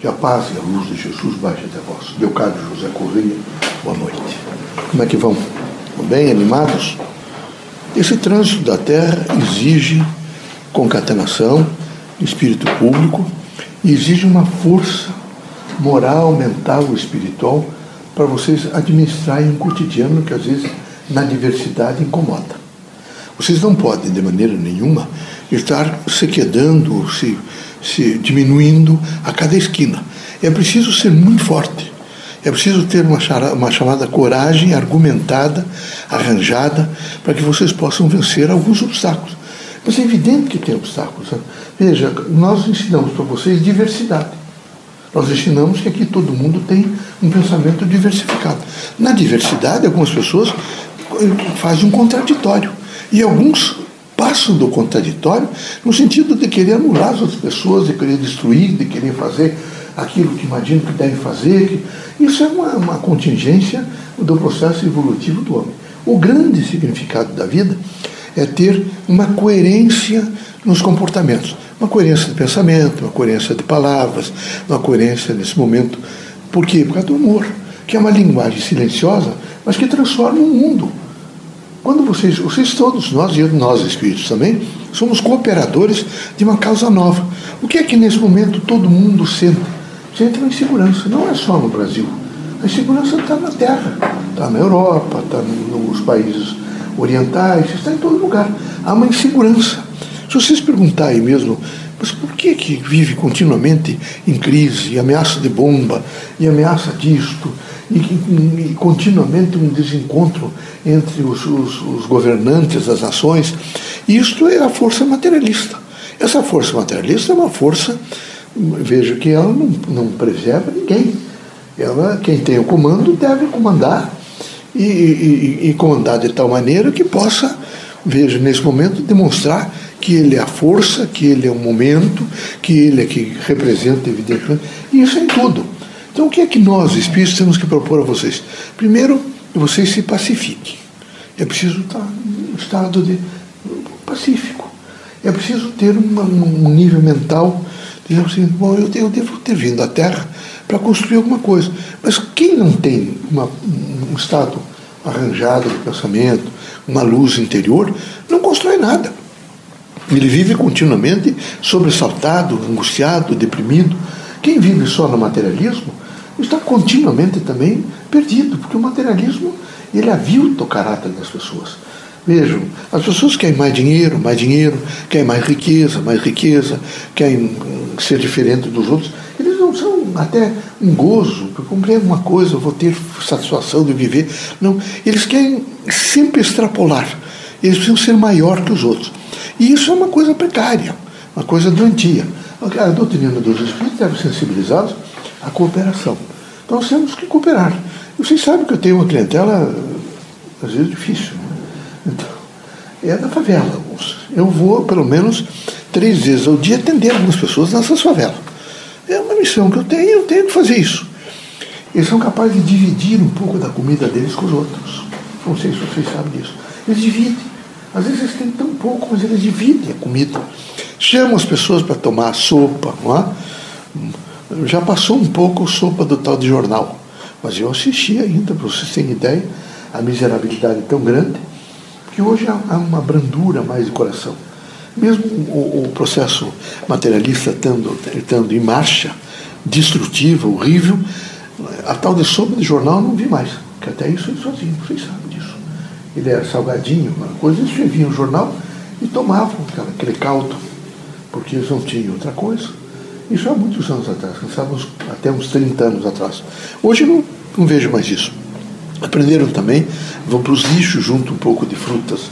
Que a paz e a luz de Jesus baixe até vós. Leocádio José Correia, boa noite. Como é que vão? Estão bem, animados? Esse trânsito da terra exige concatenação, espírito público, e exige uma força moral, mental, espiritual para vocês administrarem um cotidiano que às vezes na diversidade incomoda. Vocês não podem, de maneira nenhuma, estar se quedando, se se diminuindo a cada esquina. É preciso ser muito forte. É preciso ter uma, uma chamada coragem argumentada, arranjada, para que vocês possam vencer alguns obstáculos. Mas é evidente que tem obstáculos. Né? Veja, nós ensinamos para vocês diversidade. Nós ensinamos que aqui todo mundo tem um pensamento diversificado. Na diversidade, algumas pessoas fazem um contraditório. E alguns passam do contraditório no sentido de querer anular as outras pessoas, de querer destruir, de querer fazer aquilo que imaginam que devem fazer. Isso é uma, uma contingência do processo evolutivo do homem. O grande significado da vida é ter uma coerência nos comportamentos, uma coerência de pensamento, uma coerência de palavras, uma coerência nesse momento. Por quê? Por causa do humor, que é uma linguagem silenciosa, mas que transforma o mundo. Quando vocês, vocês todos, nós e nós espíritos também, somos cooperadores de uma causa nova. O que é que nesse momento todo mundo sente? Sente uma insegurança. Não é só no Brasil. A insegurança está na Terra, está na Europa, está nos países orientais, está em todo lugar. Há uma insegurança. Se vocês perguntarem mesmo, mas por que, que vive continuamente em crise, e ameaça de bomba, e ameaça disto, e, e, continuamente um desencontro entre os, os, os governantes das nações. Isto é a força materialista. Essa força materialista é uma força, veja que ela não, não preserva ninguém. Ela, quem tem o comando deve comandar e, e, e, comandar de tal maneira que possa, veja, nesse momento, demonstrar que ele é a força, que ele é o momento, que ele é que representa, evidentemente. E isso é em tudo. Então, o que é que nós, espíritos, temos que propor a vocês? Primeiro, vocês se pacifiquem. É preciso estar em um estado de pacífico. É preciso ter uma, um nível mental, dizer assim, bom, eu, eu devo ter vindo à Terra para construir alguma coisa. Mas quem não tem uma, um estado arranjado de pensamento, uma luz interior, não constrói nada. Ele vive continuamente sobressaltado, angustiado, deprimido. Quem vive só no materialismo está continuamente também perdido, porque o materialismo ele avilta o caráter das pessoas. Vejam, as pessoas querem mais dinheiro, mais dinheiro, querem mais riqueza, mais riqueza, querem ser diferente dos outros. Eles não são até um gozo, porque comprei alguma coisa, eu vou ter satisfação de viver. Não, eles querem sempre extrapolar. Eles precisam ser maior que os outros. E isso é uma coisa precária, uma coisa doentia. A doutrina dos espíritos deve sensibilizá-los à cooperação. Então nós temos que cooperar. E vocês sabem que eu tenho uma clientela, às vezes, difícil. Né? Então, é da favela. Eu vou, pelo menos, três vezes ao dia atender algumas pessoas nessas favelas. É uma missão que eu tenho, eu tenho que fazer isso. Eles são capazes de dividir um pouco da comida deles com os outros. Não sei se vocês sabem disso. Eles dividem. Às vezes eles têm tão pouco, mas eles dividem a comida. Chamam as pessoas para tomar sopa, não é? Já passou um pouco sopa do tal de jornal, mas eu assisti ainda, para vocês terem ideia, a miserabilidade tão grande, que hoje há uma brandura mais de coração. Mesmo o, o processo materialista estando, estando em marcha, destrutivo, horrível, a tal de sopa de jornal eu não vi mais, que até isso ele sozinho, vocês sabem disso. Ele era salgadinho, uma coisa, eles escreviam o jornal e tomavam aquele caldo, porque eles não tinham outra coisa. Isso há muitos anos atrás, pensávamos até uns 30 anos atrás. Hoje não, não vejo mais isso. Aprenderam também, vão para os lixos junto um pouco de frutas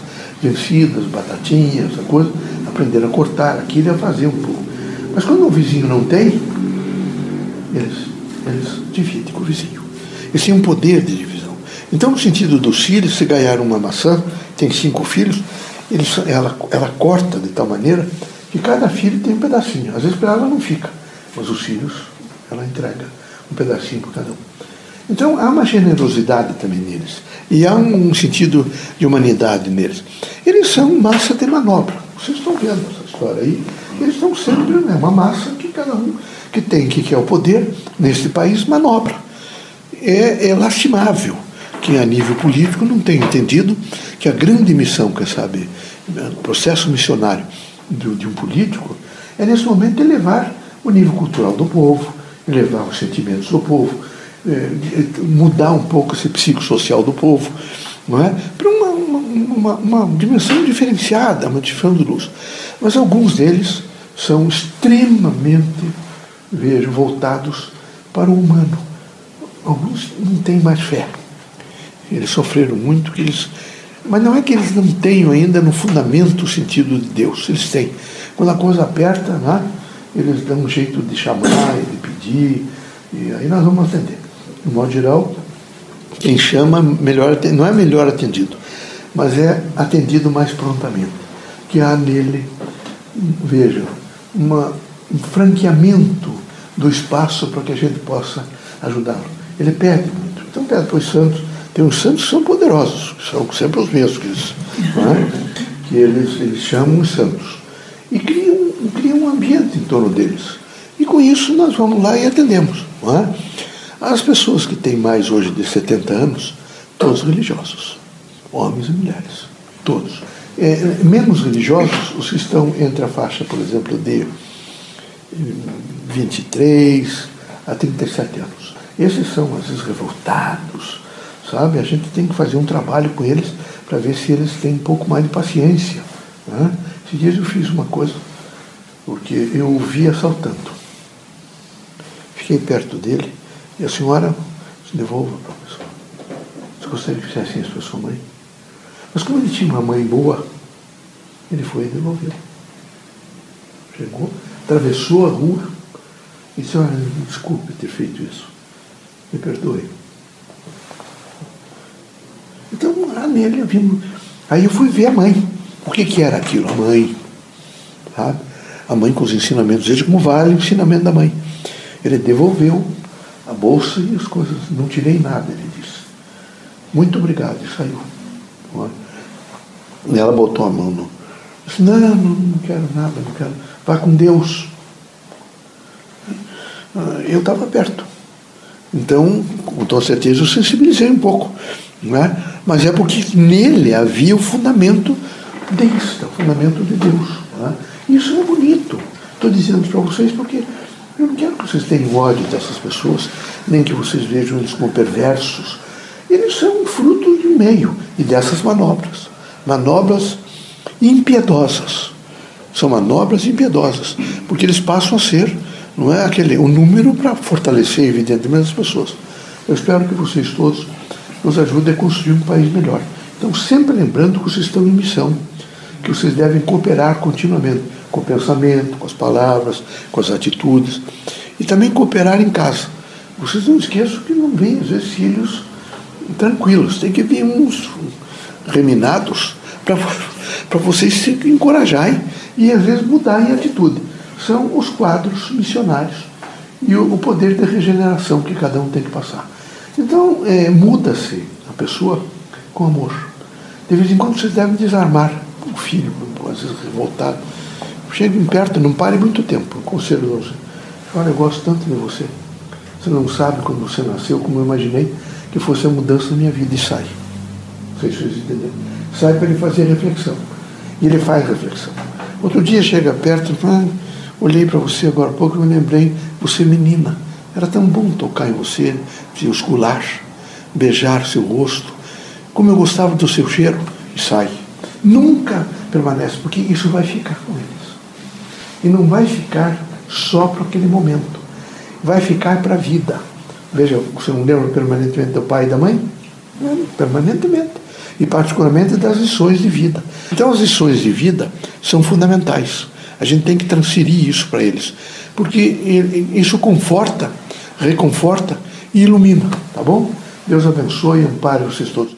vencidas, batatinhas, essa coisa, aprenderam a cortar aquilo e a fazer um pouco. Mas quando o vizinho não tem, eles, eles dividem com o vizinho. Eles têm um poder de divisão. Então, no sentido dos filhos, se ganhar uma maçã, tem cinco filhos, eles, ela, ela corta de tal maneira que cada filho tem um pedacinho. Às vezes para ela não fica, mas os filhos ela entrega um pedacinho para cada um. Então há uma generosidade também neles. E há um sentido de humanidade neles. Eles são massa de manobra. Vocês estão vendo essa história aí. Eles estão sempre né, uma massa que cada um que tem, que quer o poder neste país, manobra. É, é lastimável que a nível político não tenha entendido que a grande missão, quem sabe, o processo missionário de, de um político é nesse momento elevar o nível cultural do povo, elevar os sentimentos do povo, é, mudar um pouco esse psicossocial do povo, não é? para uma, uma, uma, uma dimensão diferenciada, uma dimensão de luz. Mas alguns deles são extremamente, vejo, voltados para o humano. Alguns não têm mais fé. Eles sofreram muito, que eles, mas não é que eles não tenham ainda no fundamento o sentido de Deus, eles têm. Quando a coisa aperta, né, eles dão um jeito de chamar, de pedir, e aí nós vamos atender. De modo geral, quem chama melhor, não é melhor atendido, mas é atendido mais prontamente. Que há nele, veja, uma, um franqueamento do espaço para que a gente possa ajudá-lo. Ele pede muito. Então pede para os santos tem os santos que são poderosos, que são sempre os mesmos que eles, é? que eles, eles chamam os santos. E criam, criam um ambiente em torno deles. E com isso nós vamos lá e atendemos. É? As pessoas que têm mais hoje de 70 anos, todos religiosos, homens e mulheres, todos. É, menos religiosos, os que estão entre a faixa, por exemplo, de 23 a 37 anos. Esses são, às vezes, revoltados, sabe? A gente tem que fazer um trabalho com eles para ver se eles têm um pouco mais de paciência. Né? Esses dias eu fiz uma coisa, porque eu o vi assaltando. Fiquei perto dele e a senhora se devolva, professor. Você gostaria que fizesse isso para sua mãe? Mas como ele tinha uma mãe boa, ele foi e devolveu. Chegou, atravessou a rua e disse, desculpe ter feito isso. Me perdoe. Então, lá nele, eu vi. Aí eu fui ver a mãe. O que, que era aquilo? A mãe. Sabe? A mãe com os ensinamentos dele, como vale o ensinamento da mãe. Ele devolveu a bolsa e as coisas. Não tirei nada, ele disse. Muito obrigado, e saiu. E ela botou a mão no. Disse, não, não, não quero nada, não quero. Vá com Deus. Ah, eu estava perto. Então, com toda certeza, eu sensibilizei um pouco. Né? Mas é porque nele havia o fundamento desta, o fundamento de Deus. Né? Isso é bonito. Estou dizendo para vocês porque eu não quero que vocês tenham ódio dessas pessoas, nem que vocês vejam eles como perversos. Eles são fruto de meio e dessas manobras. Manobras impiedosas. São manobras impiedosas, porque eles passam a ser, não é aquele o número para fortalecer evidentemente as pessoas. Eu espero que vocês todos nos ajude a construir um país melhor. Então, sempre lembrando que vocês estão em missão, que vocês devem cooperar continuamente com o pensamento, com as palavras, com as atitudes, e também cooperar em casa. Vocês não esqueçam que não vêm, vezes, filhos tranquilos, tem que vir uns reminados para vocês se encorajarem e, às vezes, mudarem a atitude. São os quadros missionários e o, o poder de regeneração que cada um tem que passar. Então, é, muda-se a pessoa com amor. De vez em quando vocês devem desarmar o filho, às vezes revoltado. Chegue perto, não pare muito tempo. Conselho você. Olha, eu gosto tanto de você. Você não sabe quando você nasceu, como eu imaginei que fosse a mudança da minha vida. E sai. Não sei se vocês entenderam. Sai para ele fazer reflexão. E ele faz reflexão. Outro dia chega perto ah, olhei para você agora há pouco e me lembrei, você é menina era tão bom tocar em você, seus culares, beijar seu rosto. Como eu gostava do seu cheiro. E sai. Nunca permanece, porque isso vai ficar com eles. E não vai ficar só para aquele momento. Vai ficar para a vida. Veja, você não lembra permanentemente do pai e da mãe? Não, permanentemente. E particularmente das lições de vida. Então as lições de vida são fundamentais. A gente tem que transferir isso para eles. Porque isso conforta reconforta e ilumina, tá bom? Deus abençoe e ampare vocês todos.